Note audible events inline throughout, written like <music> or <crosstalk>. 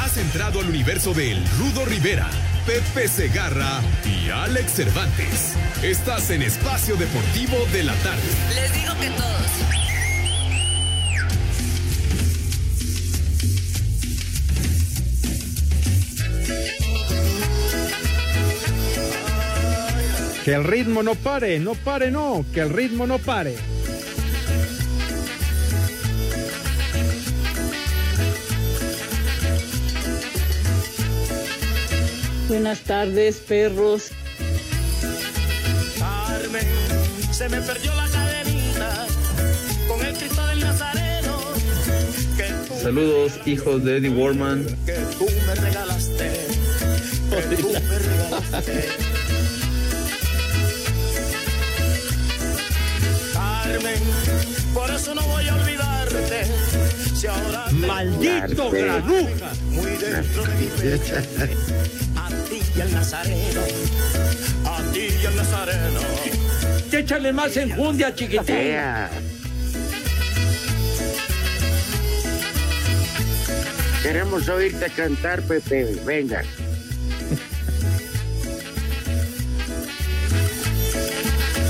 Has entrado al universo de El Rudo Rivera, Pepe Segarra y Alex Cervantes. Estás en Espacio Deportivo de la Tarde. Les digo que todos. Que el ritmo no pare, no pare, no, que el ritmo no pare. Buenas tardes, perros. Carmen, se me perdió la cadenita con el Cristo del Nazareno. Saludos, hijos de Eddie Warman. que tú me regalaste. Que tú me regalaste. Carmen, por eso no voy a olvidarte. Si ahora Maldito granuja. muy dentro de mi <laughs> pecho. A ti y al Nazareno. A ti y al Nazareno. Échale más enjundia, chiquitín. Queremos oírte cantar, Pepe. Venga.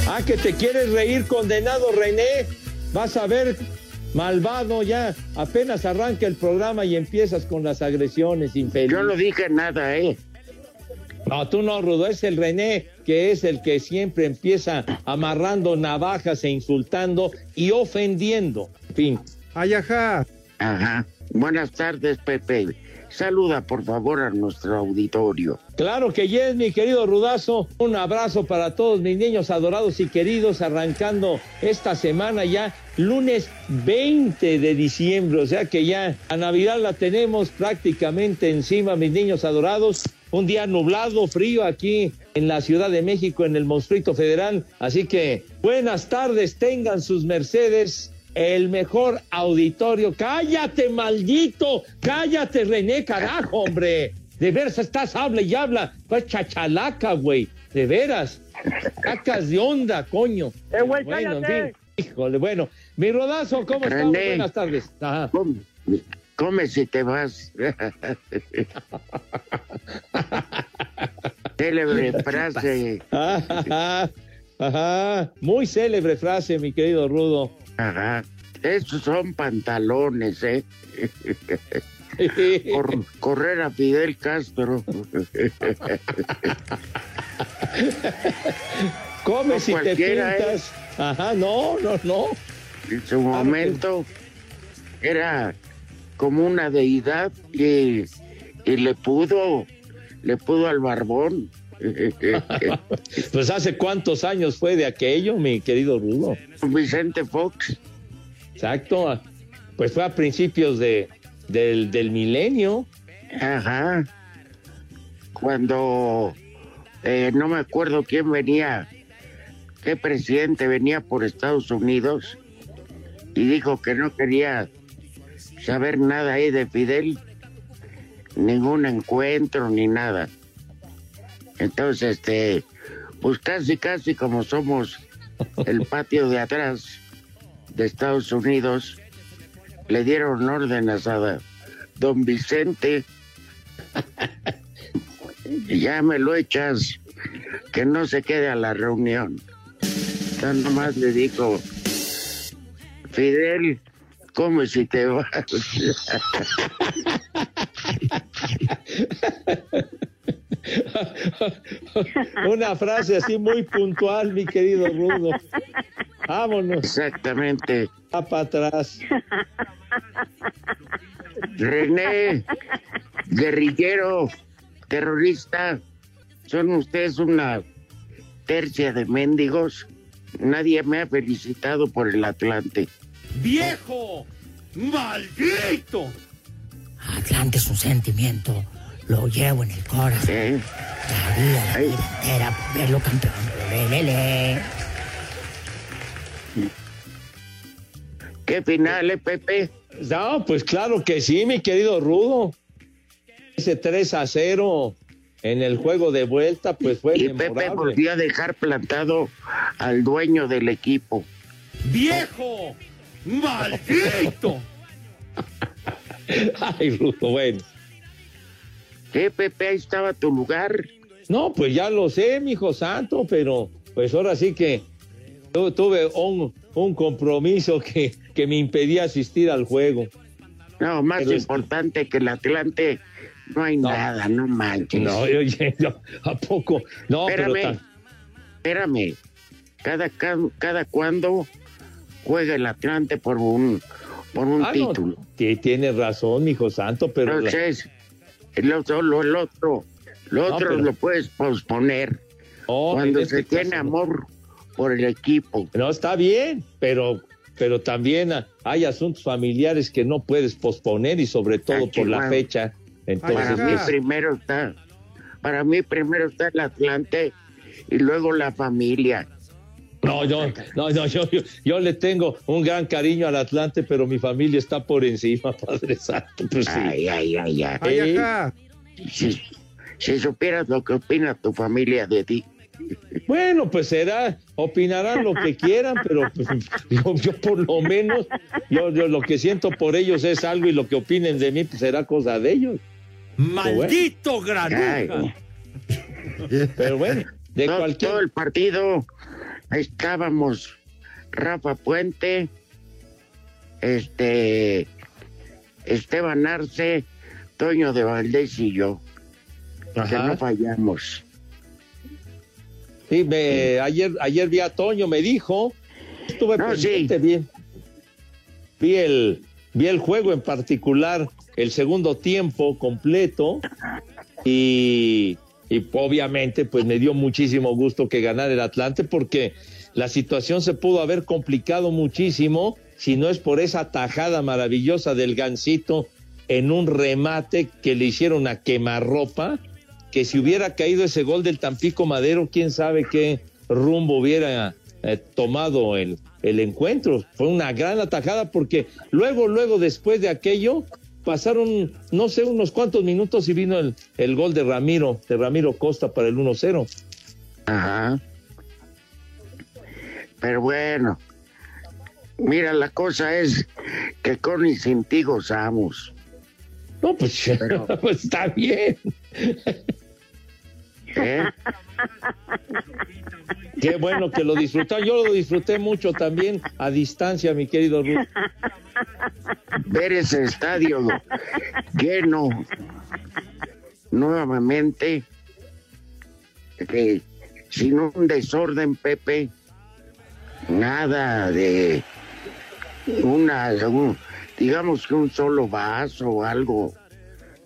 Ah, que te quieres reír, condenado René. Vas a ver, malvado ya. Apenas arranca el programa y empiezas con las agresiones, infeliz. Yo no dije nada, ¿eh? No, tú no, Rudo, es el René, que es el que siempre empieza amarrando navajas e insultando y ofendiendo. En fin. Ay, ajá. Ajá. Buenas tardes, Pepe. Saluda, por favor, a nuestro auditorio. Claro que yes, mi querido Rudazo. Un abrazo para todos mis niños adorados y queridos, arrancando esta semana ya, lunes 20 de diciembre. O sea que ya a Navidad la tenemos prácticamente encima, mis niños adorados. Un día nublado, frío aquí en la Ciudad de México, en el Monstruito Federal. Así que buenas tardes, tengan sus mercedes. El mejor auditorio. Cállate, maldito. Cállate, René, carajo, hombre. De veras estás, habla y habla. Pues chachalaca, güey. De veras. Cacas de onda, coño. Eh, güey, bueno, en cállate. fin. Híjole, bueno. Mi rodazo, ¿cómo? René. Buenas tardes. Ajá. Come, si te vas. <laughs> Célebre frase. Ajá, <laughs> ajá. Muy célebre frase, mi querido Rudo. Ajá. Estos son pantalones, ¿eh? Cor- correr a Fidel Castro. <laughs> Come No si te ¿eh? pintas. Ajá, no, no, no. En su momento era como una deidad y, y le pudo, le pudo al barbón. <laughs> Pues hace cuántos años fue de aquello, mi querido Rudo. Vicente Fox. Exacto. Pues fue a principios de, del, del milenio. Ajá. Cuando eh, no me acuerdo quién venía, qué presidente venía por Estados Unidos y dijo que no quería saber nada ahí de Fidel, ningún encuentro ni nada. Entonces, este, pues casi, casi como somos el <laughs> patio de atrás de Estados Unidos, le dieron órdenes a don Vicente <laughs> ya me lo echas, que no se quede a la reunión. Ya nomás le dijo, Fidel, come si te vas. <laughs> Una frase así muy puntual, mi querido Rudo. Vámonos. Exactamente. Va para atrás. René, guerrillero, terrorista, son ustedes una tercia de mendigos. Nadie me ha felicitado por el Atlante. ¡Viejo! ¡Maldito! Atlante es un sentimiento, lo llevo en el corazón. Daría la vida entera por verlo campeón. Le, le, le. ¿Qué final, eh, Pepe? No, pues claro que sí, mi querido Rudo. Ese 3 a 0 en el juego de vuelta, pues fue Y Pepe memorable. volvió a dejar plantado al dueño del equipo. ¡Viejo! ¡Maldito! <laughs> Ay, Rudo, bueno. ¿Qué, Pepe? Ahí estaba tu lugar. No, pues ya lo sé, mi hijo santo, pero pues ahora sí que tu- tuve un, un compromiso que, que me impedía asistir al juego. No, más Pero es- importante que el Atlante, no hay nada, no manches. No, oye, no, ¿a poco? No, pero espérame, ta- espérame. Cada, ca- cada cuando juega el Atlante por un, por un Ah, no, título. que tienes razón, hijo santo, pero la- Entonces, el otro, lo, el otro, lo No, otro pero- lo puedes posponer Oh, cuando en se este tiene caso- amor por el equipo. No, está bien, pero, pero también hay asuntos familiares que no puedes posponer y sobre todo por la fecha. Entonces, Para mí pues, primero está, para mí primero está el Atlante y luego la familia. No, yo, no, no, yo, yo, yo le tengo un gran cariño al Atlante, pero mi familia está por encima, <laughs> Padre Santo. Pues sí. Ay, ay, ay, ay. Ay, Eh, acá. Si, si supieras lo que opina tu familia de ti. Bueno, pues será, opinarán lo que quieran, pero pues, yo, yo por lo menos, yo, yo lo que siento por ellos es algo y lo que opinen de mí pues será cosa de ellos. ¡Maldito granuja! Ay, Pero bueno, de todo, cualquier... todo el partido estábamos Rafa Puente, este Esteban Arce, Toño de Valdés y yo, que no fallamos. Sí, me- ayer, ayer vi a Toño, me dijo, estuve No, pendiente, bien. Vi el, vi el juego en particular, el segundo tiempo completo, y, y obviamente pues me dio muchísimo gusto que ganara el Atlante porque la situación se pudo haber complicado muchísimo si no es por esa tajada maravillosa del gancito en un remate que le hicieron a quemarropa, que si hubiera caído ese gol del Tampico Madero, quién sabe qué rumbo hubiera eh, tomado el, el encuentro. Fue una gran atajada porque luego, luego después de aquello, pasaron, no sé, unos cuantos minutos y vino el, el gol de Ramiro, de Ramiro Costa para el 1-0. Ajá. Pero bueno, mira, la cosa es que con y sin ti gozamos. No, pues, <laughs> pues está bien. ¿eh? <laughs> Qué bueno que lo disfrutaron. Yo lo disfruté mucho también a distancia, mi querido Ruth. Ver ese estadio lleno nuevamente, eh, sin un desorden, Pepe, nada de una, un- digamos que un solo vaso o algo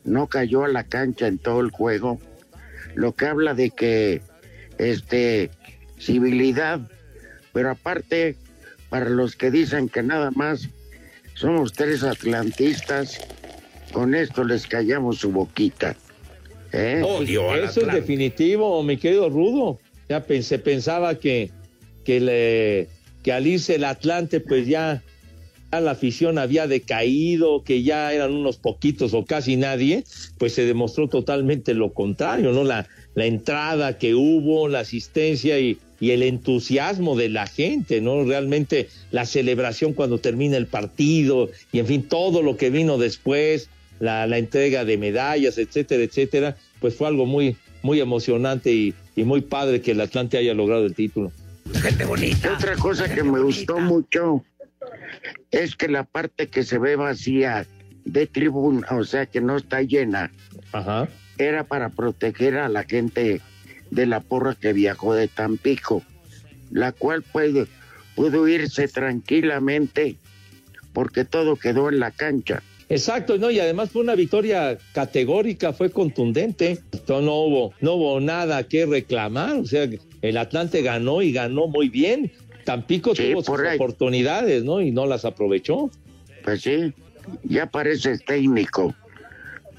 no cayó a la cancha en todo el juego, lo que habla de que este civilidad, pero aparte para los que dicen que nada más somos tres atlantistas, con esto les callamos su boquita. ¿eh? Eso es definitivo, mi querido Rudo. Ya pensé, pensaba que, que, le, que al irse el Atlante, pues ya la afición había decaído, que ya eran unos poquitos o casi nadie, pues se demostró totalmente lo contrario, ¿no? La, la entrada que hubo, la asistencia y, y el entusiasmo de la gente, ¿no? Realmente la celebración cuando termina el partido y en fin, todo lo que vino después, la, la entrega de medallas, etcétera, etcétera, pues fue algo muy, muy emocionante y, y muy padre que el Atlante haya logrado el título. Otra cosa que me gustó mucho es que la parte que se ve vacía de tribuna, o sea que no está llena, Ajá. era para proteger a la gente de la porra que viajó de Tampico, la cual puede, pudo irse tranquilamente porque todo quedó en la cancha. Exacto, no, y además fue una victoria categórica, fue contundente. No, no hubo, no hubo nada que reclamar. O sea, el Atlante ganó y ganó muy bien. Tampico Sí, tuvo sus ahí. oportunidades, ¿no? Y no las aprovechó. Pues sí, ya pareces técnico.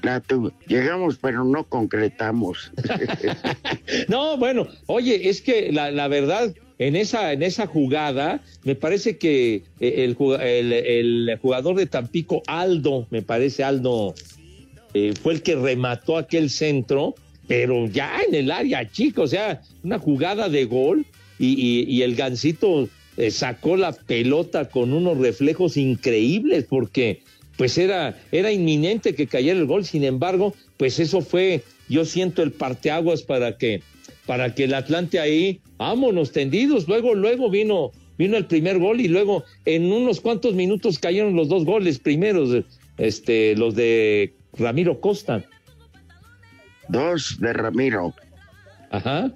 La tu- llegamos, pero no concretamos. <laughs> No, bueno, oye, es que la, la verdad, en esa, en esa jugada, me parece que eh, el, el- el jugador de Tampico, Aldo, me parece Aldo, eh, fue el que remató aquel centro, pero ya en el área chica, o sea, una jugada de gol y, y- y el gancito eh, sacó la pelota con unos reflejos increíbles porque pues era, era inminente que cayera el gol, sin embargo, pues eso fue, yo siento el parteaguas para que, para que el Atlante ahí, vámonos tendidos, luego, luego vino, vino el primer gol y luego en unos cuantos minutos cayeron los dos goles primeros, este, los de Ramiro Costa. Dos de Ramiro. Ajá.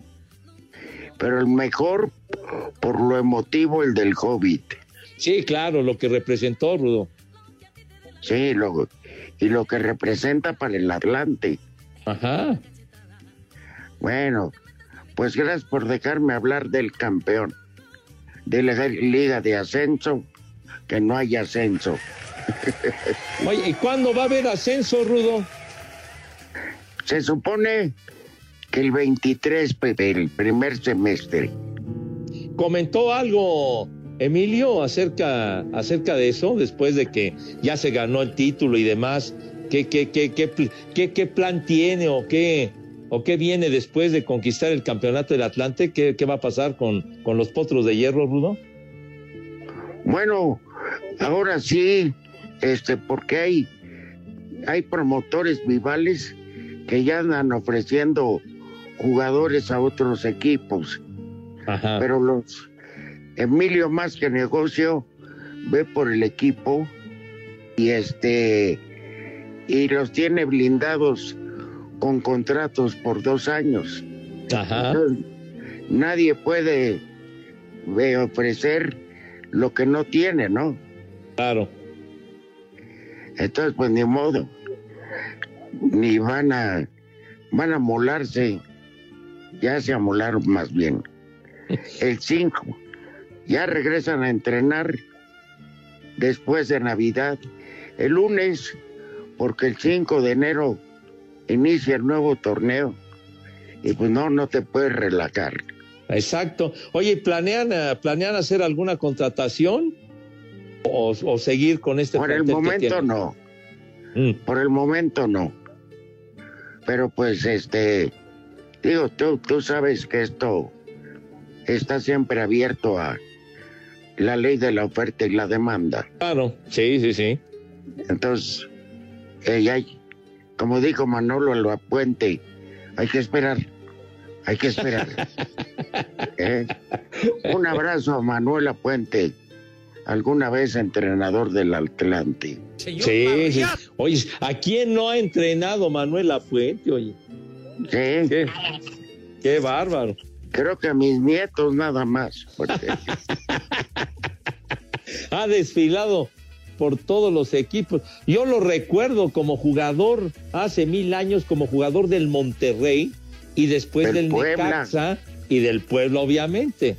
Pero el mejor, por lo emotivo, el del Hobbit. Sí, claro, lo que representó, Rudo. Sí, lo, y lo que representa para el Atlante. Ajá. Bueno, pues gracias por dejarme hablar del campeón. De la liga de ascenso, que no hay ascenso. Oye, ¿y cuándo va a haber ascenso, Rudo? Se supone que el 23, Pepe, el primer semestre. ¿Comentó algo Emilio acerca, acerca de eso después de que ya se ganó el título y demás? ¿Qué, qué, qué, qué- qué plan tiene o qué, o qué viene después de conquistar el campeonato del Atlante? ¿Qué, qué va a pasar con, con los potros de hierro, Rudo? Bueno, ahora sí, este, porque hay, hay promotores vivales que ya andan ofreciendo jugadores a otros equipos. Pero los Emilio más que negocio ve por el equipo y este y los tiene blindados con contratos por dos años. Entonces, nadie puede ofrecer lo que no tiene, ¿no? Claro. Entonces, pues ni modo. Ni van a van a molarse. Ya se amolaron más bien. <laughs> El 5. Ya regresan a entrenar después de Navidad. El lunes, porque el 5 de enero inicia el nuevo torneo. Y pues no, no te puedes relajar. Exacto. Oye, ¿planean, eh, ¿planean hacer alguna contratación o, o seguir con este Por el momento no. Mm. Por el momento no. Pero pues este, digo, tú, tú sabes que esto está siempre abierto a la ley de la oferta y la demanda. Claro, sí, sí, sí. Entonces, eh, hay- como dijo Manolo en la puente, hay que esperar, hay que esperar. <laughs> ¿Eh? Un abrazo a Manuel Puente, alguna vez entrenador del Atlante. Sí, sí. Oye, ¿a quién no ha entrenado Manuel Lafuente? Oye, Sí, qué, qué bárbaro. creo que a mis nietos nada más. porque- <laughs> Ha desfilado por todos los equipos. Yo lo recuerdo como jugador hace mil años, como jugador del Monterrey y después Del del, Puebla. Necaxa y del Puebla, obviamente.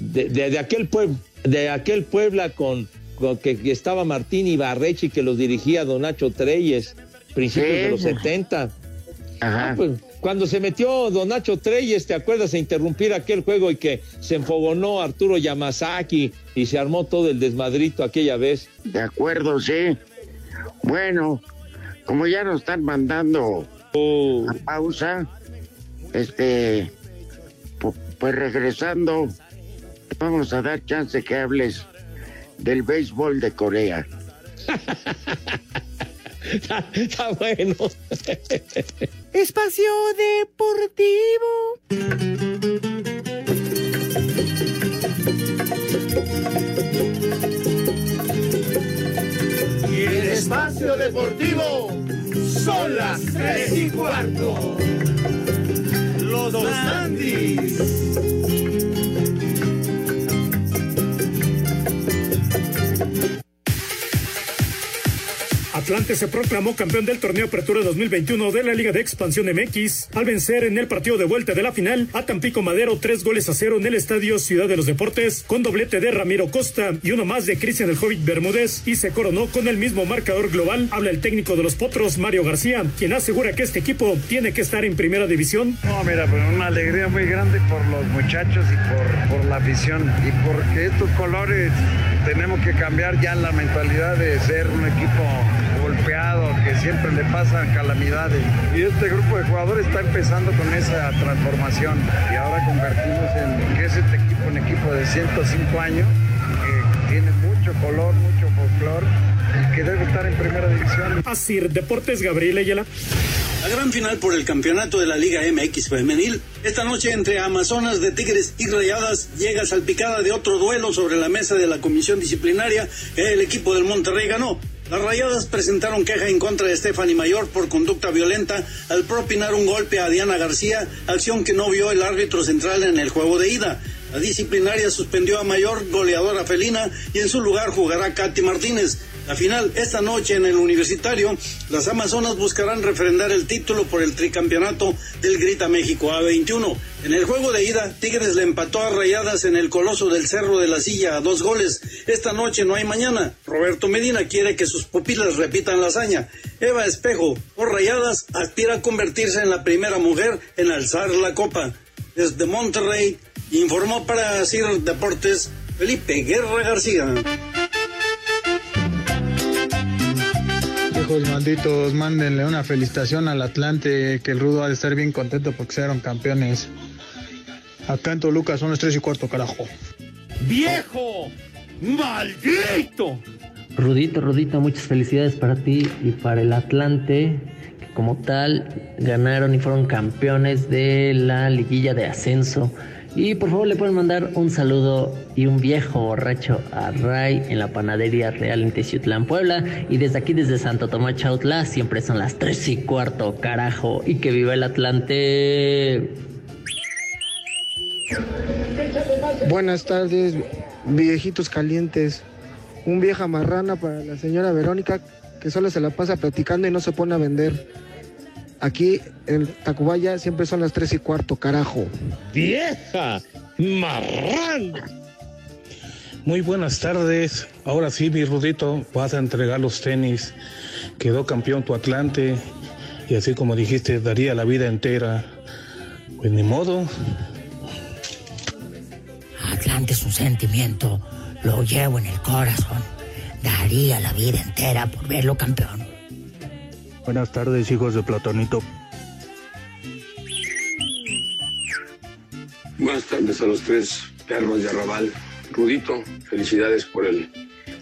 De, de- de aquel pueblo, de aquel Puebla con, con que, que estaba Martín Ibarrechi que los dirigía Don Nacho Treyes, principios Sí. de los 70. Ajá. Ah, pues, cuando se metió Don Nacho Treyes, ¿te acuerdas a interrumpir aquel juego y que se enfogonó Arturo Yamazaki y se armó todo el desmadrito aquella vez? De acuerdo, sí. Bueno, como ya nos están mandando a pausa, este, pu- pues regresando, vamos a dar chance que hables del béisbol de Corea. <laughs> Está bueno. Espacio Deportivo. Y el espacio deportivo Son las tres y cuarto. Los Andis. Atlante se proclamó campeón del torneo Apertura 2021 de la Liga de Expansión MX al vencer en el partido de vuelta de la final a Tampico Madero tres goles a cero en el estadio Ciudad de los Deportes con doblete de Ramiro Costa y uno más de Cristian el Hobbit Bermúdez y se coronó con el mismo marcador global. Habla el técnico de los Potros, Mario García, quien asegura que este equipo tiene que estar en primera división. No, mira, pues una alegría muy grande por los muchachos y por, por la afición y porque estos colores tenemos que cambiar ya la mentalidad de ser un equipo golpeado, que siempre le pasan calamidades. Y este grupo de jugadores está empezando con esa transformación y ahora convertimos en que es este equipo un equipo de 105 años que tiene mucho color, mucho folclor y que debe estar en primera división. Así, Deportes Gabriel Ayala. La gran final por el campeonato de la Liga MX femenil. Esta noche entre Amazonas de Tigres y Rayadas llega salpicada de otro duelo sobre la mesa de la comisión disciplinaria el equipo del Monterrey ganó. Las rayadas presentaron queja en contra de Stephanie Mayor por conducta violenta al propinar un golpe a Diana García, acción que no vio el árbitro central en el juego de ida. La disciplinaria suspendió a Mayor, goleadora felina, y en su lugar jugará Katy Martínez. La final esta noche en el Universitario, las Amazonas buscarán refrendar el título por el tricampeonato del Grita México A21. En el juego de ida, Tigres le empató a Rayadas en el Coloso del Cerro de la Silla a dos goles. Esta noche no hay mañana. Roberto Medina quiere que sus pupilas repitan la hazaña. Eva Espejo, por Rayadas, aspira a convertirse en la primera mujer en alzar la copa. Desde Monterrey, informó para CIR Deportes Felipe Guerra García. Hijos malditos, mándenle una felicitación al Atlante, que el Rudo ha de estar bien contento porque fueron campeones. Acá en Toluca son las tres y cuarto, carajo. ¡Viejo! ¡Maldito! Rudito, Rudito, muchas felicidades para ti y para el Atlante, que como tal ganaron y fueron campeones de la liguilla de ascenso. Y por favor le pueden mandar un saludo y un viejo borracho a Ray en la panadería real en Teciutlán, Puebla. Y desde aquí, desde Santo Tomás Chautla, siempre son las tres y cuarto, carajo. Y que viva el Atlante. Buenas tardes, viejitos calientes. Un vieja marrana para la señora Verónica que solo se la pasa platicando y no se pone a vender. Aquí en Tacubaya siempre son las tres y cuarto, carajo. ¡Vieja! ¡Marrán! Muy buenas tardes. Ahora sí, mi Rudito, vas a entregar los tenis. Quedó campeón tu Atlante. Y así como dijiste, daría la vida entera. Pues ni modo. Atlante es un sentimiento, lo llevo en el corazón. Daría la vida entera por verlo campeón. Buenas tardes, hijos de Platonito. Buenas tardes a los tres perros de Arrabal. Rudito, felicidades por el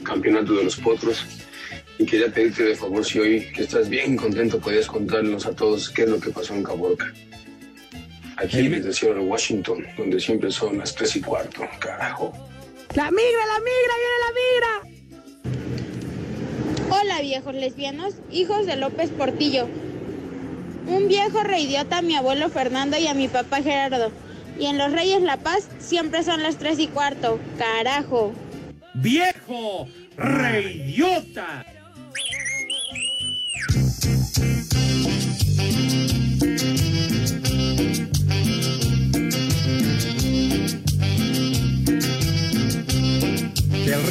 campeonato de los potros. Y quería pedirte de favor si hoy que estás bien contento podías contarnos a todos qué es lo que pasó en Caborca. Aquí desde Seattle, Washington, donde siempre son las tres y cuarto, carajo. La migra, la migra, viene la migra. Hola viejos lesbianos, hijos de López Portillo. Un viejo reidiota a mi abuelo Fernando y a mi papá Gerardo. Y en los Reyes La Paz siempre son las tres y cuarto. Carajo. ¡Viejo! ¡Reidiota!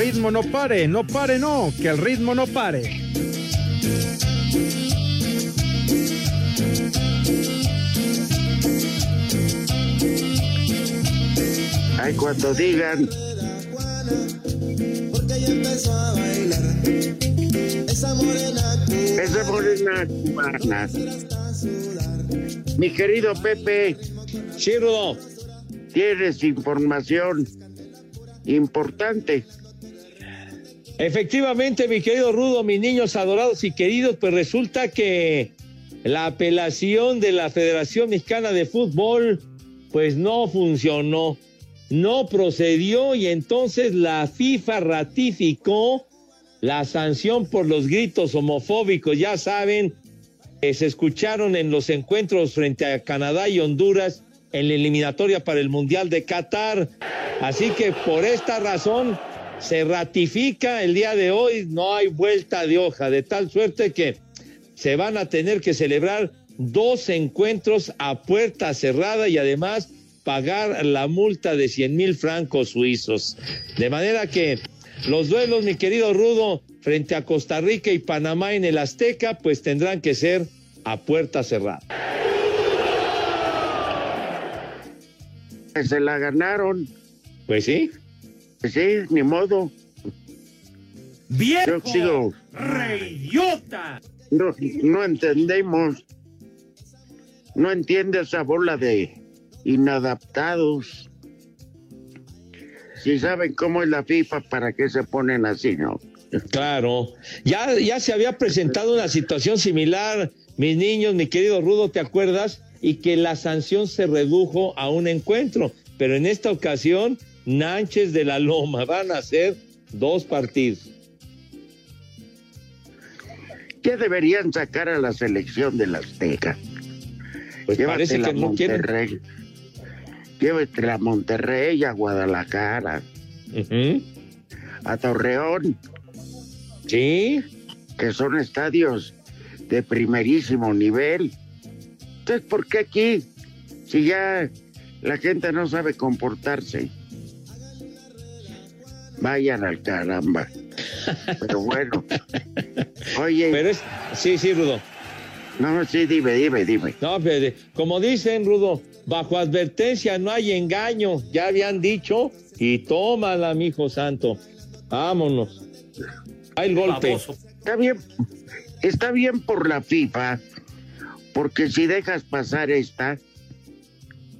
Ritmo no pare, no pare, no, que el ritmo no pare. Ay, cuando digan. Porque ella empezó a bailar. Esa morena cubana. Esa morena cubana. Mi querido Pepe. Sí, Rudo. Tienes información importante. Efectivamente, mi querido Rudo, mis niños adorados y queridos, pues resulta que la apelación de la Federación Mexicana de Fútbol pues no funcionó, no procedió y entonces la FIFA ratificó la sanción por los gritos homofóbicos. Ya saben que se escucharon en los encuentros frente a Canadá y Honduras en la eliminatoria para el Mundial de Qatar. Así que por esta razón se ratifica el día de hoy, no hay vuelta de hoja, de tal suerte que se van a tener que celebrar dos encuentros a puerta cerrada y además pagar la multa de 100 mil francos suizos. De manera que los duelos, mi querido Rudo, frente a Costa Rica y Panamá en el Azteca, pues tendrán que ser a puerta cerrada. Se la ganaron. Pues sí. Pues sí, ni modo. ¡Viejo! Sigo. ¡Reyota! No, no entendemos. No entiende esa bola de inadaptados. Si saben cómo es la FIFA, ¿para qué se ponen así, no? Claro. Ya, ya se había presentado una situación similar, mis niños, mi querido Rudo, ¿te acuerdas? Y que la sanción se redujo a un encuentro. Pero en esta ocasión, Nánchez de la Loma van a ser dos partidos. ¿Qué deberían sacar a la selección del Azteca? Pues parece que no quieren. Monterrey. Llévate a Monterrey, a Guadalajara, a Torreón, Sí, que son estadios de primerísimo nivel. Entonces, ¿por qué aquí? Si ya la gente no sabe comportarse. Vayan al caramba. Pero bueno. Oye. pero es. Sí, sí, Rudo. No, sí, dime, dime, dime. No, pero, como dicen, Rudo, bajo advertencia no hay engaño, ya habían dicho, y tómala, mijo santo. Vámonos. Hay el golpe. Está bien, está bien por la FIFA, porque si dejas pasar esta,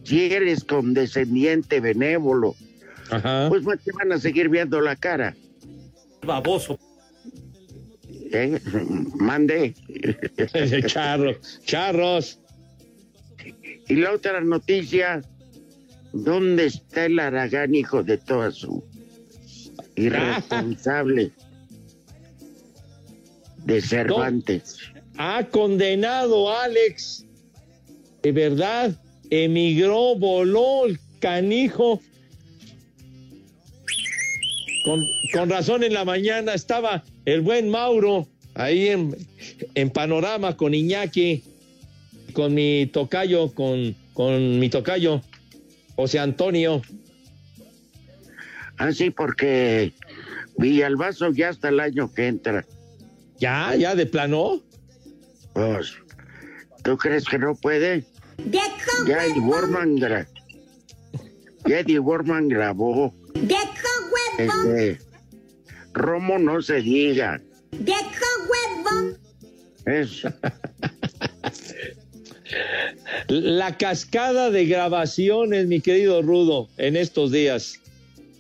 si eres condescendiente, benévolo, pues te van a seguir viendo la cara. Baboso. ¿Eh? Mande. <laughs> Charros, charros. Y la otra noticia, ¿dónde está el Aragán, hijo de toda su irresponsable <laughs> de Cervantes? Ha condenado Alex. De verdad, emigró, voló el canijo. Con, con razón en la mañana estaba el buen Mauro ahí en, en panorama con Iñaki, con mi tocayo, con, con mi tocayo, José Antonio. Así porque Villalbazo ya hasta el año que entra. ¿Ya? ¿Ya de plano? Pues, ¿tú crees que no puede? Ya Eddie Warman, gra- ya Eddie Warman grabó. Este, <laughs> Romo no se diga. Es, <laughs> La cascada de grabaciones, mi querido Rudo, en estos días.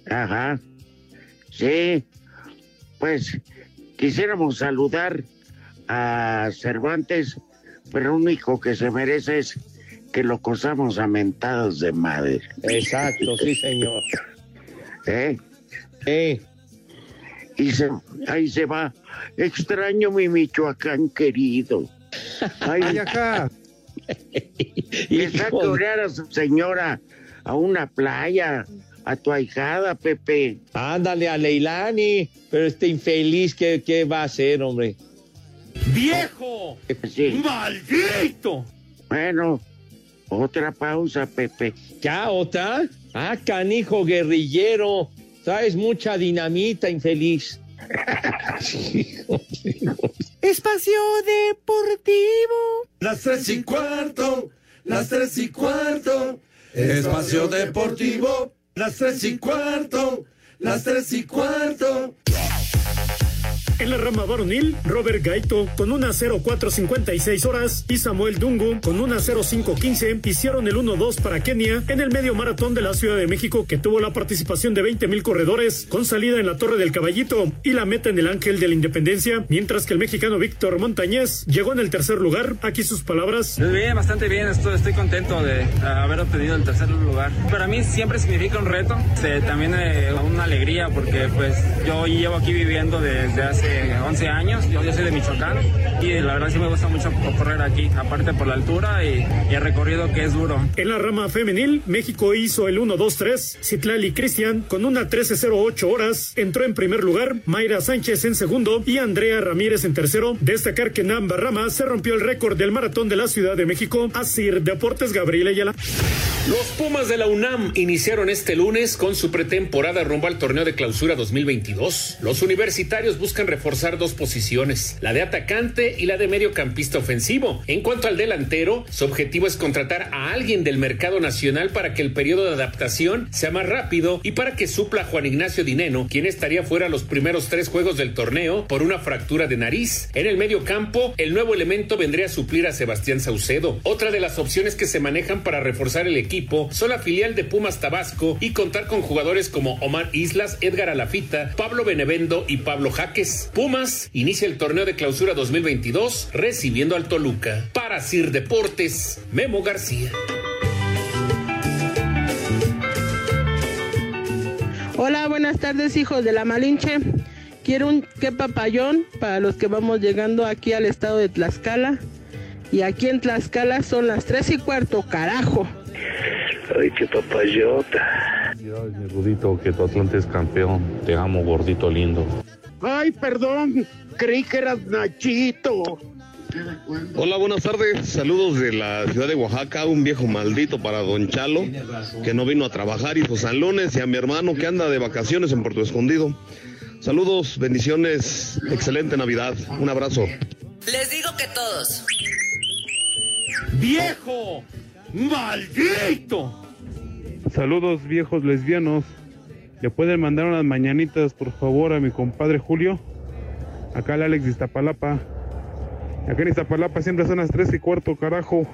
Ajá. Sí. Pues quisiéramos saludar a Cervantes, pero lo único que se merece es que lo cosamos a mentadas de madre. Exacto, sí, señor. <laughs> ¿Eh? Sí. Y se, ahí se va. Extraño mi Michoacán querido. Ay, acá. <laughs> Está que orear a su señora a una playa, a tu ahijada, Pepe. Ándale a Leilani, pero este infeliz, ¿qué, qué va a hacer, hombre? ¡Viejo! Sí. ¡Maldito! Bueno, otra pausa, Pepe. ¿Ya otra? Ah, canijo guerrillero. Traes mucha dinamita, infeliz. <laughs> Espacio Deportivo. Las tres y cuarto, las tres y cuarto. Espacio Deportivo, las tres y cuarto, las tres y cuarto. En la rama varonil, Robert Gaito con una 0456 horas y Samuel Dungu con una 0515 hicieron el 1-2 para Kenia en el medio maratón de la Ciudad de México que tuvo la participación de 20 mil corredores con salida en la Torre del Caballito y la meta en el Ángel de la Independencia, mientras que el mexicano Víctor Montañez llegó en el tercer lugar. Aquí sus palabras. Bien, bastante bien, estoy, estoy contento de haber obtenido el tercer lugar. Para mí siempre significa un reto, también eh, una alegría porque pues yo llevo aquí viviendo desde hace hace 11 años. Yo, yo soy de Michoacán y la verdad sí me gusta mucho correr aquí, aparte por la altura y, y el recorrido que es duro. En la rama femenil, México hizo el 1-2-3. Citlali Cristian con una 13-08 horas entró en primer lugar, Mayra Sánchez en segundo y Andrea Ramírez en tercero. Destacar que en ambas ramas se rompió el récord del maratón de la Ciudad de México. Asir Deportes Gabriel Ayala. Los Pumas de la UNAM iniciaron este lunes con su pretemporada rumbo al torneo de clausura 2022. Los universitarios buscan reforzar dos posiciones, la de atacante y la de mediocampista ofensivo. En cuanto al delantero, su objetivo es contratar a alguien del mercado nacional para que el periodo de adaptación sea más rápido y para que supla a Juan Ignacio Dineno, quien estaría fuera los primeros tres juegos del torneo por una fractura de nariz. En el medio campo, el nuevo elemento vendría a suplir a Sebastián Saucedo. Otra de las opciones que se manejan para reforzar el equipo son la filial de Pumas Tabasco y contar con jugadores como Omar Islas, Edgar Alafita, Pablo Benevendo y Pablo Jaques. Pumas inicia el torneo de clausura 2022 recibiendo al Toluca. Para Sir Deportes, Memo García. Hola, buenas tardes, hijos de la Malinche. Quiero un que papayón para los que vamos llegando aquí al estado de Tlaxcala. Y aquí en Tlaxcala son las tres y cuarto, carajo. Ay, qué papayota. Mi Rudito, que tu Atlante es campeón. Te amo, gordito lindo. Ay, perdón. Creí que eras Nachito. Hola, buenas tardes. Saludos de la ciudad de Oaxaca. Un viejo maldito para Don Chalo, que no vino a trabajar, y sus salones, y a mi hermano que anda de vacaciones en Puerto Escondido. Saludos, bendiciones, excelente Navidad. Un abrazo. Les digo que todos. ¡Viejo! ¡Maldito! Saludos, viejos lesbianos. ¿Le pueden mandar unas mañanitas, por favor, a mi compadre Julio? Acá el Alex de Iztapalapa. Acá en Iztapalapa siempre son las tres y cuarto, carajo.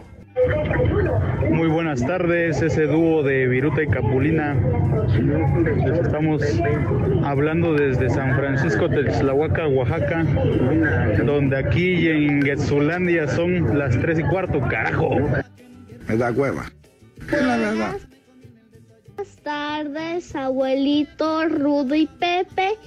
Muy buenas tardes, ese dúo de Viruta y Capulina. Estamos hablando desde San Francisco Texlahuaca, Oaxaca, donde aquí en Getzulandia son las tres y cuarto, carajo. Me da hueva. La verdad. Buenas tardes, abuelito Rudo y Pepe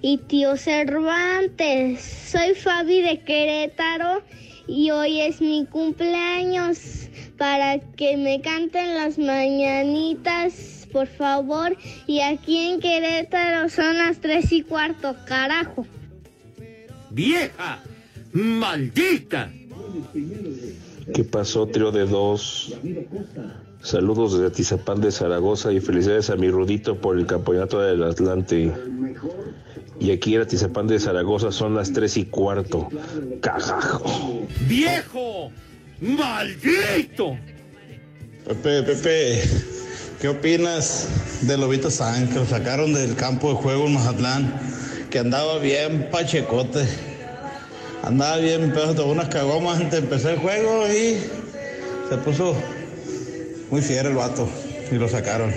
y tío Cervantes. Soy Fabi de Querétaro y hoy es mi cumpleaños para que me canten las mañanitas, por favor. Y aquí en Querétaro son las tres y cuarto, carajo. ¡Vieja! ¡Maldita! ¿Qué pasó, trío de dos? Saludos desde Atizapán de Zaragoza y felicidades a mi Rudito por el campeonato del Atlante. Y aquí en Atizapán de Zaragoza son las tres y cuarto. ¡Cagajo! ¡Viejo! ¡Maldito! Pepe, Pepe, ¿qué opinas de Lobito San que lo sacaron del campo de juego en Mazatlán? Que andaba bien pachecote. Andaba bien, pero tomó unas cagomas antes de empezar el juego y se puso muy fiero el vato y lo sacaron.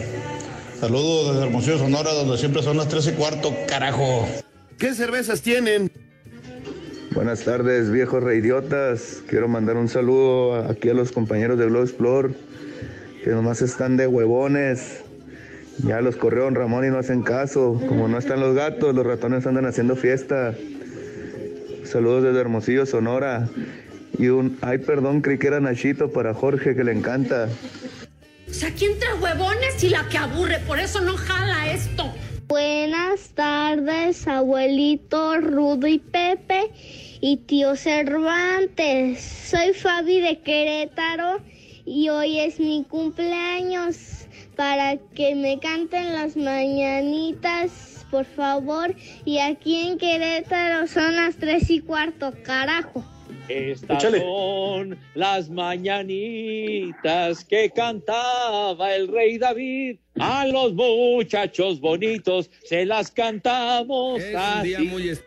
Saludos desde Hermosillo, Sonora, donde siempre son las tres y cuarto, carajo. ¿Qué cervezas tienen? Buenas tardes, viejos reidiotas. Quiero mandar un saludo aquí a los compañeros de Globo Explore, que nomás están de huevones. Ya los corrieron Ramón y no hacen caso. Como no están los gatos, los ratones andan haciendo fiesta. Saludos desde Hermosillo, Sonora. Y un, ay, perdón, creí que era Nachito para Jorge, que le encanta. O sea, aquí entre huevones y la que aburre, por eso no jala esto. Buenas tardes, abuelito Rudo y Pepe y tío Cervantes. Soy Fabi de Querétaro y hoy es mi cumpleaños para que me canten las mañanitas, por favor. Y aquí en Querétaro son las tres y cuarto, carajo. Estas son las mañanitas que cantaba el rey David. A los muchachos bonitos se las cantamos Es un así. día muy es-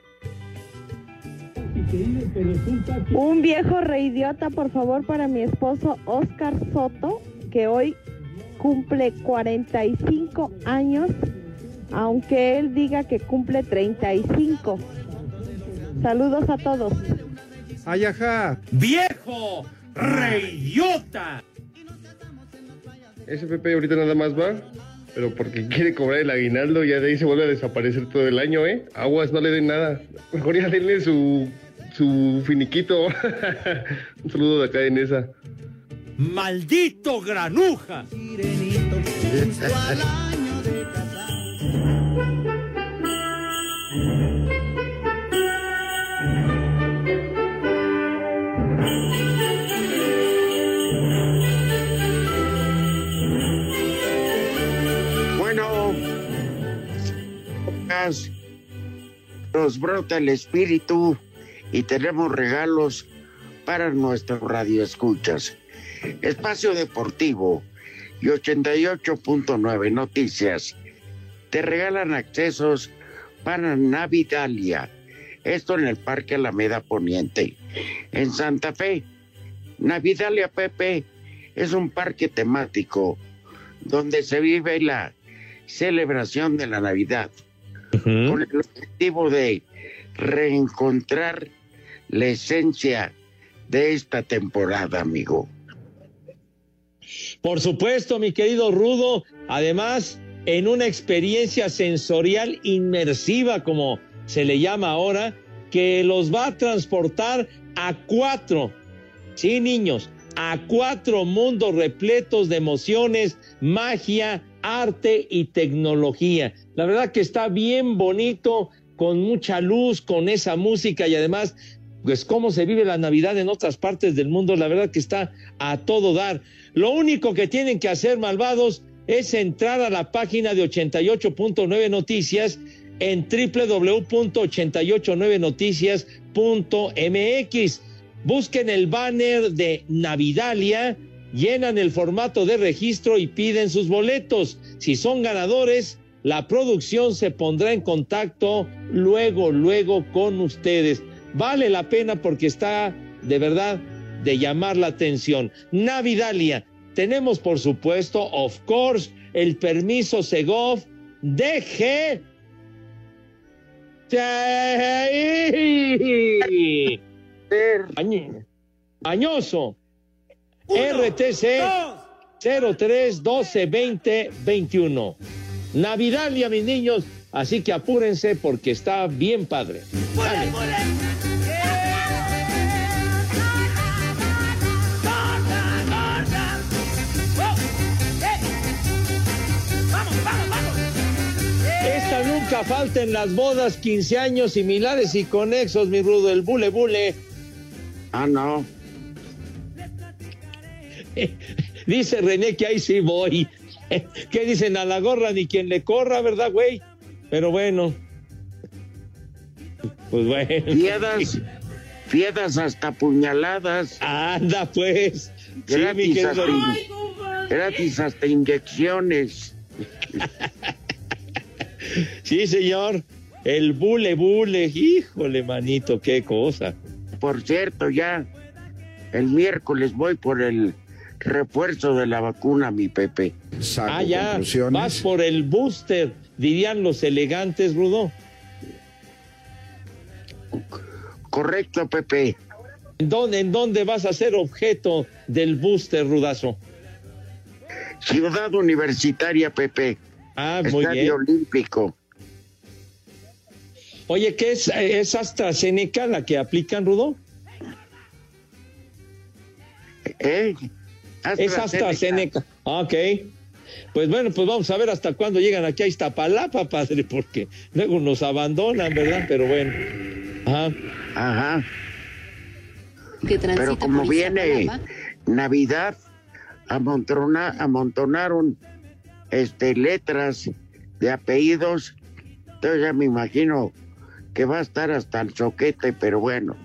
Un viejo reidiota, por favor, para mi esposo Oscar Soto, que hoy cumple 45 años, aunque él diga que cumple 35. Saludos a todos. Ay, ajá. ¡Viejo! ¡Reidiota! Ese Pepe ahorita nada más va pero porque quiere cobrar el aguinaldo, ya de ahí se vuelve a desaparecer todo el año, ¿eh? Aguas, no le den nada. Mejor ya denle su, su finiquito. <laughs> Un saludo de acá en esa. ¡Maldito granuja! Nos brota el espíritu y tenemos regalos para nuestros radioescuchas. Espacio Deportivo y 88.9 Noticias te regalan accesos para Navidalia. Esto en el Parque Alameda Poniente, en Santa Fe. Navidalia Pepe es un parque temático donde se vive la celebración de la Navidad con el objetivo de reencontrar la esencia de esta temporada, amigo. Por supuesto, mi querido Rudo, además en una experiencia sensorial inmersiva, como se le llama ahora, que los va a transportar a cuatro, sí niños, a cuatro mundos repletos de emociones, magia, arte y tecnología. La verdad que está bien bonito, con mucha luz, con esa música y además, pues cómo se vive la Navidad en otras partes del mundo, la verdad que está a todo dar. Lo único que tienen que hacer, malvados, es entrar a la página de 88.9 Noticias en www.889noticias.mx. Busquen el banner de Navidalia, llenan el formato de registro y piden sus boletos. Si son ganadores, la producción se pondrá en contacto luego, luego con ustedes. Vale la pena porque está de verdad de llamar la atención. Navidalia. Tenemos, por supuesto, of course, el permiso Segov. <laughs> Añi- Añoso. RTC 03 12 20 21. Navidalia, mis niños. Así que apúrense porque está bien padre. Dale. Esta nunca falta en las bodas, 15 años similares y conexos, mi rudo, el bule bule. Ah, no. <laughs> Dice René que ahí sí voy. <laughs> ¿Qué dicen? A la gorra ni quien le corra, ¿verdad, güey? Pero bueno. Pues bueno. Fiedas, fiedas hasta puñaladas. Anda, pues. Sí, Gratis, querido hasta, in- gratis hasta inyecciones. <laughs> Sí, señor. El bule bule. Híjole, manito, qué cosa. Por cierto, ya el miércoles voy por el refuerzo de la vacuna, mi Pepe. ah, ya. Vas por el booster, dirían los elegantes, Rudo. Correcto, Pepe. ¿En dónde, ¿En dónde vas a ser objeto del booster, Rudazo? Ciudad Universitaria, Pepe. Ah, muy Estadio bien. Olímpico. Oye, ¿qué es, es AstraZeneca la que aplican, Rudo? ¿Eh? Es AstraZeneca. Ah, Ok. Pues bueno, pues vamos a ver hasta cuándo llegan aquí a Iztapalapa, padre, porque luego nos abandonan, ¿verdad? Pero bueno. Ajá. Ajá. que Pero como viene. Navidad, amontona- amontonaron este, letras de apellidos. Entonces ya me imagino que va a estar hasta el choquete, pero bueno.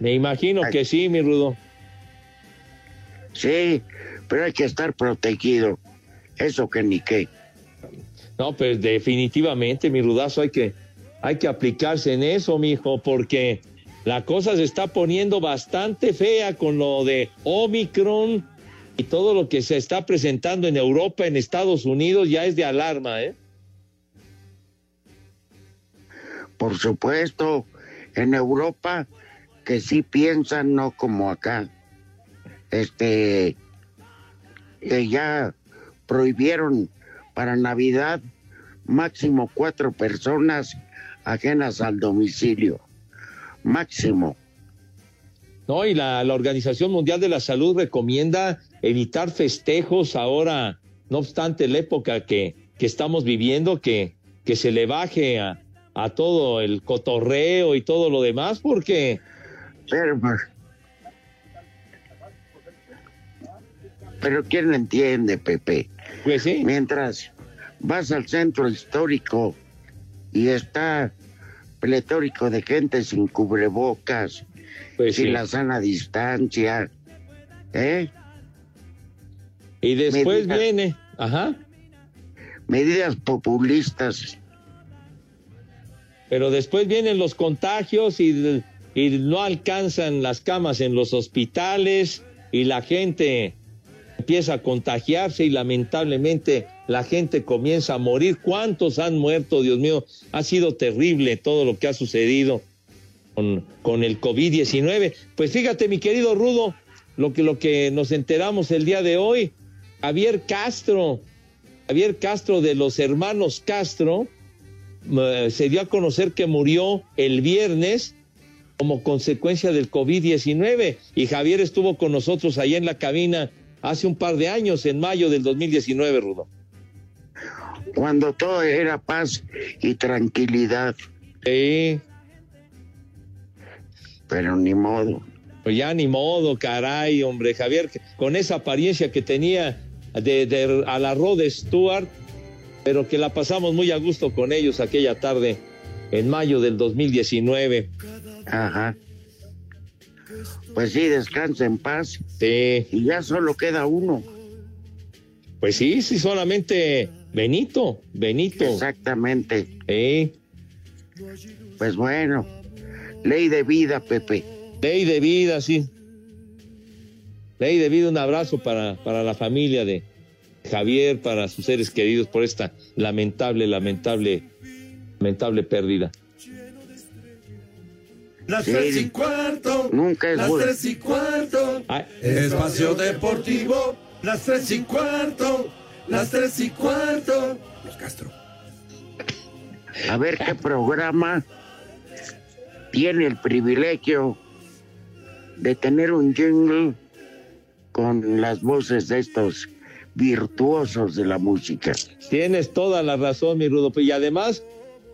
Me imagino que sí, mi Rudo. Sí, pero hay que estar protegido. Eso que ni qué. No, pues definitivamente, mi rudazo, hay que, hay que aplicarse en eso, mijo, porque la cosa se está poniendo bastante fea con lo de Omicron y todo lo que se está presentando en Europa, en Estados Unidos, ya es de alarma, ¿eh? Por supuesto, en Europa que sí piensan, no como acá. Este, que ya prohibieron para Navidad, máximo cuatro personas ajenas al domicilio. Máximo. No, y la, la Organización Mundial de la Salud recomienda evitar festejos ahora, no obstante la época que, que estamos viviendo, que, que se le baje a, a todo el cotorreo y todo lo demás, porque... Pero, pero ¿quién entiende, Pepe? Pues sí. Mientras vas al centro histórico y está pletórico de gente sin cubrebocas, Pues sin sí. la sana distancia, ¿eh? Y después Medidas- viene, ajá, Medidas populistas. pero después vienen los contagios y, y no alcanzan las camas en los hospitales y la gente empieza a contagiarse y lamentablemente la gente comienza a morir. ¿Cuántos han muerto? Dios mío, ha sido terrible todo lo que ha sucedido con, el COVID-19. Pues fíjate, mi querido Rudo, lo que, lo que nos enteramos el día de hoy, Javier Castro, Javier Castro de los hermanos Castro, eh, se dio a conocer que murió el viernes como consecuencia del COVID-19 y Javier estuvo con nosotros allá en la cabina hace un par de años, en mayo del 2019, Rudo. Cuando todo era paz y tranquilidad. Sí. Pero ni modo. Pues ya ni modo, caray, hombre, Javier, con esa apariencia que tenía de, de a la Rod Stewart, pero que la pasamos muy a gusto con ellos aquella tarde en mayo del 2019. Ajá. Pues sí, descansa en paz. Sí. Y ya solo queda uno. Pues sí, sí, solamente Benito, Benito. Exactamente. Sí. Pues bueno, ley de vida, Pepe. Ley de vida, sí. Ley de vida, un abrazo para, para la familia de Javier, para sus seres queridos por esta lamentable, lamentable, lamentable pérdida. Las Sí. tres y cuarto. Nunca es Las tres y cuarto. Espacio Deportivo. Las tres y cuarto. Las tres y cuarto. Los Castro. A ver qué programa tiene el privilegio de tener un jingle con las voces de estos virtuosos de la música. Tienes toda la razón, mi Rudo. Y además,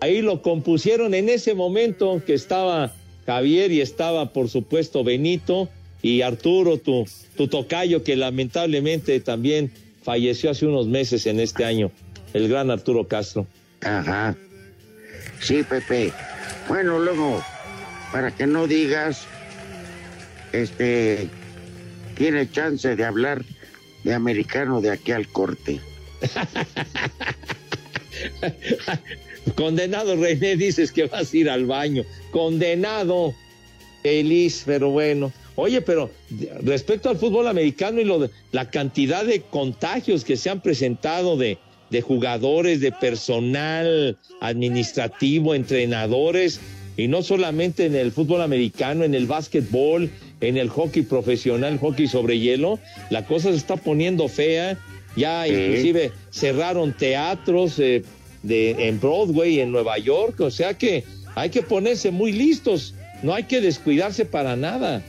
ahí lo compusieron en ese momento que estaba Javier y estaba, por supuesto, Benito y Arturo, tu, tu tocayo, que lamentablemente también falleció hace unos meses en este año, el gran Arturo Castro. Ajá. Sí, Pepe. Bueno, luego, para que no digas, este, tiene chance de hablar de americano de aquí al corte. <laughs> Condenado René, dices que vas a ir al baño. Condenado. Feliz, pero bueno. Oye, pero respecto al fútbol americano y lo de, la cantidad de contagios que se han presentado de, de jugadores, de personal administrativo, entrenadores, y no solamente en el fútbol americano, en el básquetbol, en el hockey profesional, hockey sobre hielo, la cosa se está poniendo fea. Ya inclusive cerraron teatros eh, de, en Broadway, en Nueva York, o sea que hay que ponerse muy listos, no hay que descuidarse para nada.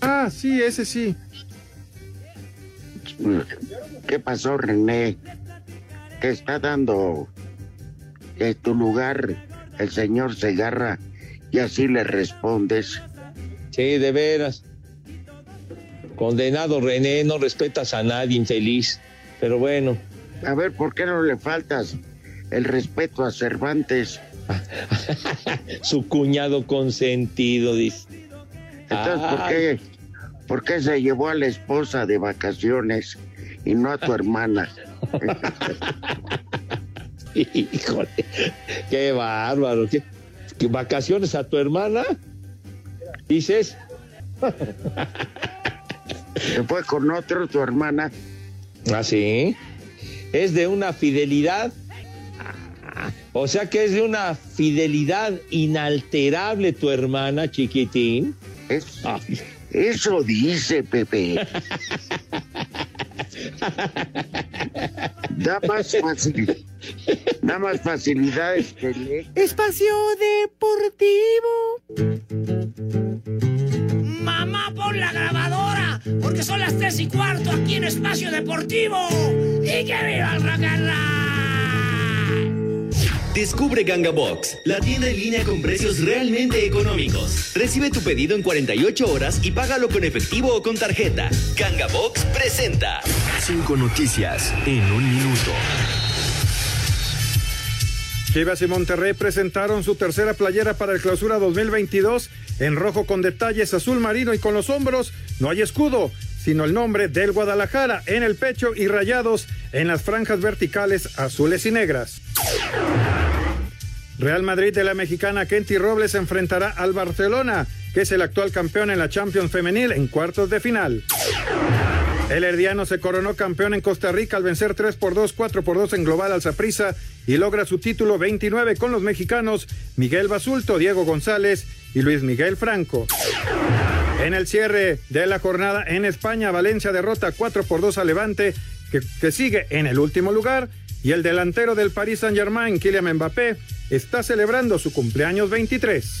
Ah, sí, ese sí. ¿Qué pasó, René? Te está dando eh, tu lugar el señor Segarra y así le respondes. Sí, de veras. Condenado René, no respetas a nadie, infeliz. Pero bueno. A ver, ¿por qué no le faltas el respeto a Cervantes? <laughs> Su cuñado consentido, dice. Entonces, ¿por qué, ¿por qué se llevó a la esposa de vacaciones y no a tu hermana? <laughs> Híjole, qué bárbaro. ¿Qué, qué vacaciones a tu hermana? Dices. ¿Se fue con otro tu hermana? ¿Ah, sí? Es de una fidelidad. O sea que es de una fidelidad inalterable tu hermana, chiquitín. Es- Eso dice Pepe. Da más fácil. Da más facilidades que le... Espacio Deportivo. Mamá, pon la grabadora, porque son las tres y cuarto aquí en Espacio Deportivo. ¡Y que viva el rock and roll! Descubre Ganga Box, la tienda en línea con precios realmente económicos. Recibe tu pedido en 48 horas y págalo con efectivo o con tarjeta. Ganga Box presenta. Cinco noticias en un minuto. Chivas y Monterrey presentaron su tercera playera para el clausura 2022 en rojo con detalles azul marino y con los hombros no hay escudo, sino el nombre del Guadalajara en el pecho y rayados en las franjas verticales azules y negras. Real Madrid de la mexicana Kenty Robles enfrentará al Barcelona, que es el actual campeón en la Champions Femenil en cuartos de final. El herdiano se coronó campeón en Costa Rica al vencer 3 por 2, 4 por 2 en global al Zaprisa y logra su título 29 con los mexicanos Miguel Basulto, Diego González y Luis Miguel Franco. En el cierre de la jornada en España, Valencia derrota 4 por 2 a Levante, que, sigue en el último lugar, y el delantero del Paris Saint-Germain, Kylian Mbappé, está celebrando su cumpleaños 23.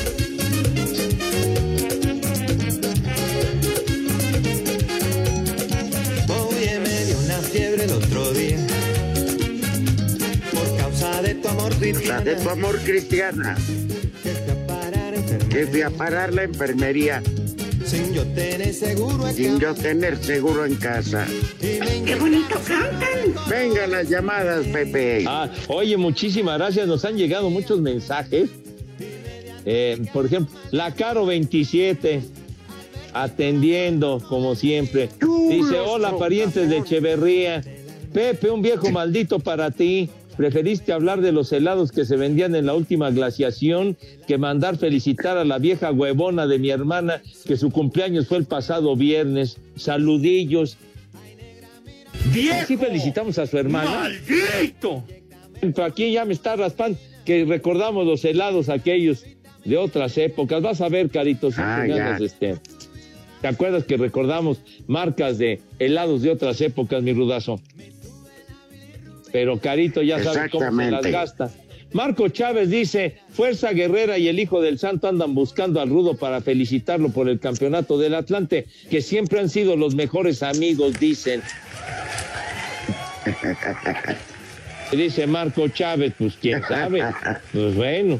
De tu amor cristiana. Que fui a parar la enfermería. Sin yo tener seguro acá. Sin yo tener seguro en casa. ¡Qué bonito cantan! Venga las llamadas, Pepe. Ah, oye, muchísimas gracias. Nos han llegado muchos mensajes. Eh, por ejemplo, la Caro 27, atendiendo como siempre. Dice, hola parientes de Echeverría. Pepe, un viejo maldito para ti. Preferiste hablar de los helados que se vendían en la última glaciación que mandar felicitar a la vieja huevona de mi hermana que su cumpleaños fue el pasado viernes. Saludillos. Así felicitamos a su hermana. ¡Maldito! Aquí ya me está raspando que recordamos los helados aquellos de otras épocas. Vas a ver, Carito, si Ah, este. ¿Te acuerdas que recordamos marcas de helados de otras épocas, mi rudazo? Pero Carito ya sabe cómo se las gasta. Marco Chávez dice, Fuerza Guerrera y el Hijo del Santo andan buscando al Rudo para felicitarlo por el campeonato del Atlante, que siempre han sido los mejores amigos, dicen. <laughs> Dice Marco Chávez, pues quién sabe. <laughs> Pues bueno.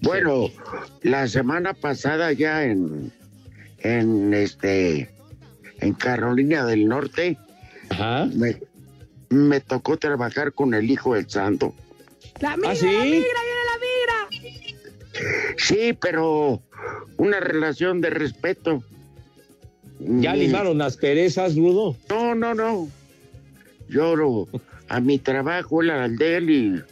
Bueno, la semana pasada ya en, en este en Carolina del Norte me, me tocó trabajar con el hijo del santo. La migra, ¿Ah, sí? la migra, viene la migra. Sí, pero una relación de respeto. ¿Ya Mm, limaron las perezas, Rudo? No, no, no. Yo lo- a mi trabajo, él al de él y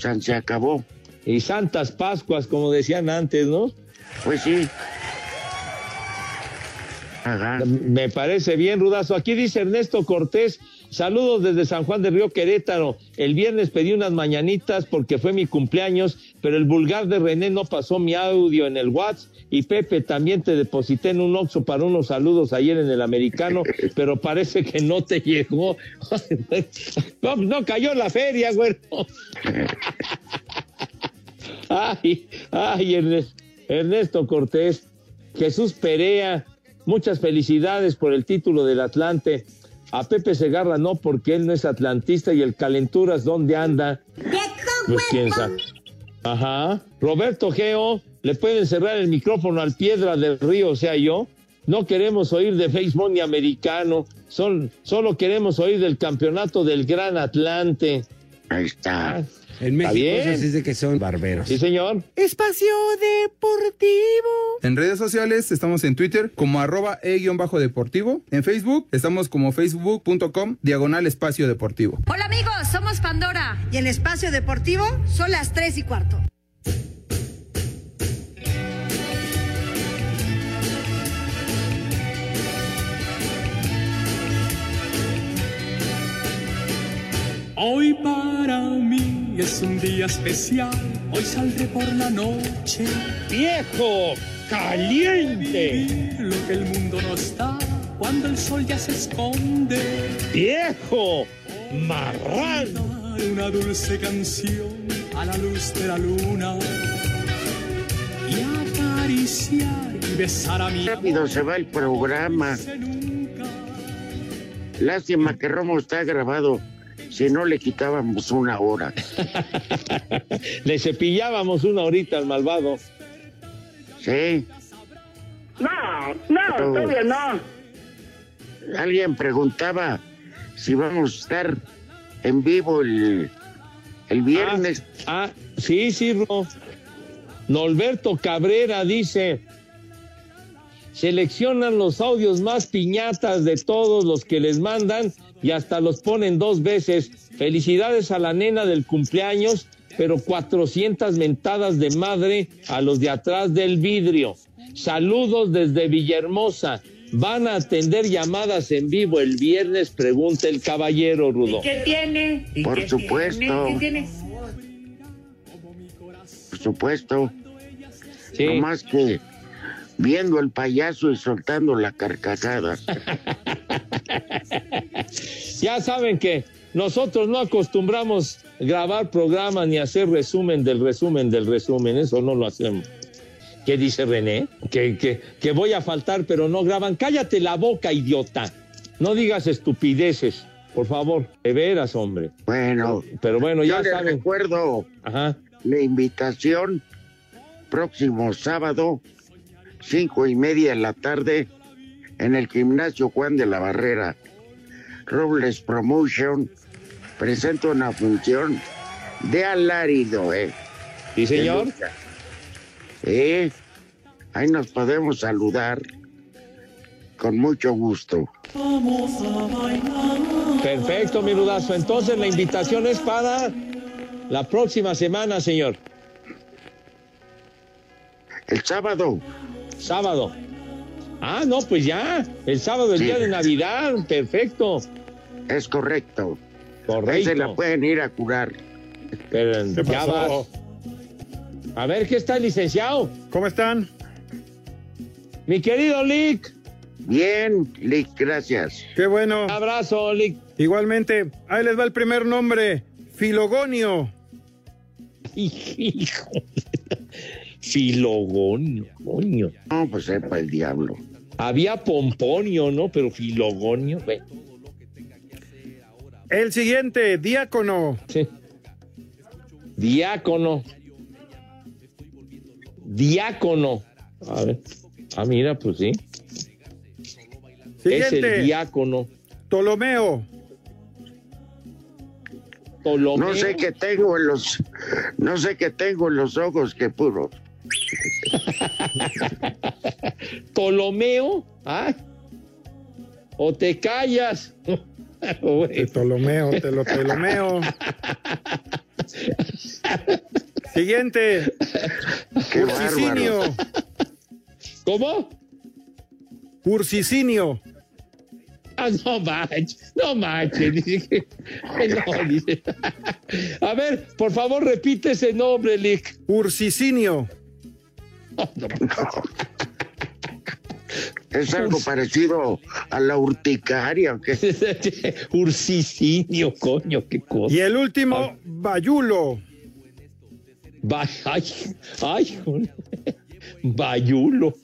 san- se acabó. Y Santas Pascuas, como decían antes, ¿no? Pues sí. Ajá. Me parece bien, Rudazo. Aquí dice Ernesto Cortés, saludos desde San Juan de Río Querétaro. El viernes pedí unas mañanitas porque fue mi cumpleaños, pero el vulgar de René no pasó mi audio en el WhatsApp. Y Pepe, también te deposité en un Oxxo para unos saludos ayer en el americano, <laughs> pero parece que no te llegó. <laughs> no, no cayó la feria, güey. <laughs> Ay, ay, Ernesto, Ernesto Cortés. Jesús Perea, muchas felicidades por el título del Atlante. A Pepe Segarra no, porque él no es atlantista y el Calenturas, ¿dónde anda? Pues quién sabe. Ajá. Roberto Geo, le pueden cerrar el micrófono al Piedra del Río, o sea, yo. No queremos oír de béisbol ni americano, son, solo queremos oír del campeonato del Gran Atlante. Ahí está. En México se dice que son barberos. Sí, señor. Espacio Deportivo. En redes sociales estamos en Twitter como arroba e-deportivo. En Facebook estamos como facebook.com diagonal espacio deportivo. Hola amigos, somos Pandora. Y el espacio deportivo son las tres y cuarto. Hoy para es un día especial, hoy saldré por la noche. ¡Viejo! ¡Caliente! Lo que el mundo nos da cuando el sol ya se esconde. ¡Viejo! ¡Marrano! Una dulce canción a la luz de la luna. Y acariciar y besar a mi Rápido se va el programa. Lástima que Romo está grabado. Si no le quitábamos una hora. <laughs> Le cepillábamos una horita al malvado. Sí. No, no, Pero- todavía no. Alguien preguntaba si vamos a estar en vivo el, el viernes. Ah, sí, sí, Ro. Norberto Cabrera dice, seleccionan los audios más piñatas de todos los que les mandan y hasta los ponen dos veces. Felicidades a la nena del cumpleaños, pero 400 mentadas de madre a los de atrás del vidrio. Saludos desde Villahermosa. ¿Van a atender llamadas en vivo el viernes? Pregunta el caballero Rudo. ¿Qué tiene? ¿Y Por qué supuesto. tiene? ¿Qué tiene? Por supuesto. No más que viendo el payaso y soltando la carcajada. <laughs> Ya saben que nosotros no acostumbramos grabar programas ni hacer resumen del resumen del resumen, eso no lo hacemos. ¿Qué dice René? Que, que, que voy a faltar, pero no graban. Cállate la boca, idiota. No digas estupideces, por favor. De veras, hombre. Bueno. Pero bueno, Yo ya les saben. recuerdo la invitación próximo sábado, cinco y media de la tarde, en el gimnasio Juan de la Barrera. Robles Promotion presenta una función de alarido, ¿eh? Sí, señor. ¿Eh? Ahí nos podemos saludar con mucho gusto. Perfecto, mi rudazo. Entonces la invitación es para la próxima semana, señor. El sábado. Sábado. Ah, no, pues ya. El sábado, el Sí. día de Navidad. Perfecto. Es correcto. Correcto. Ahí se la pueden ir a curar. Pero ¿Qué ya pasó? vas. A ver, ¿qué está, licenciado? ¿Cómo están? Mi querido Lick. Bien, Lick, gracias. Qué bueno. abrazo, Lick. Igualmente, ahí les va el primer nombre. Filogonio. Hijo. <laughs> Filogonio, coño. No, pues sepa el diablo. Había pomponio, ¿no? Pero filogonio. ve. El siguiente, diácono. Sí. Diácono. Diácono. A ver. Ah, mira, pues sí. Es Siguiente. el diácono. Ptolomeo. Ptolomeo. No sé qué tengo en los, no sé qué tengo en los ojos que puro. <laughs> Ptolomeo. Ah. O te callas. Te Ptolomeo, te lo Ptolomeo. Siguiente. Qué Ursicinio. ¿Cómo? Ursicinio. Ah, no manches, no manches. Dice que, no, dice. A ver, por favor, repite ese nombre, Lick. Ursicinio. <laughs> Es algo parecido a la urticaria. <laughs> Ursicinio, coño, qué cosa. Y el último, Bayulo. Va- ay, ay, joder. Bayulo.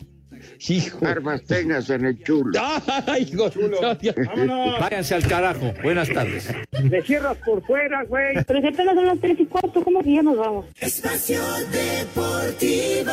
Hijo. Barbas tengas en el chulo. Ay, hijo. Vámonos. Váyanse al carajo. Buenas tardes. Le cierras por fuera, güey. Pero si apenas son las tres y cuarto, ¿cómo que ya nos vamos? Espacio Deportivo.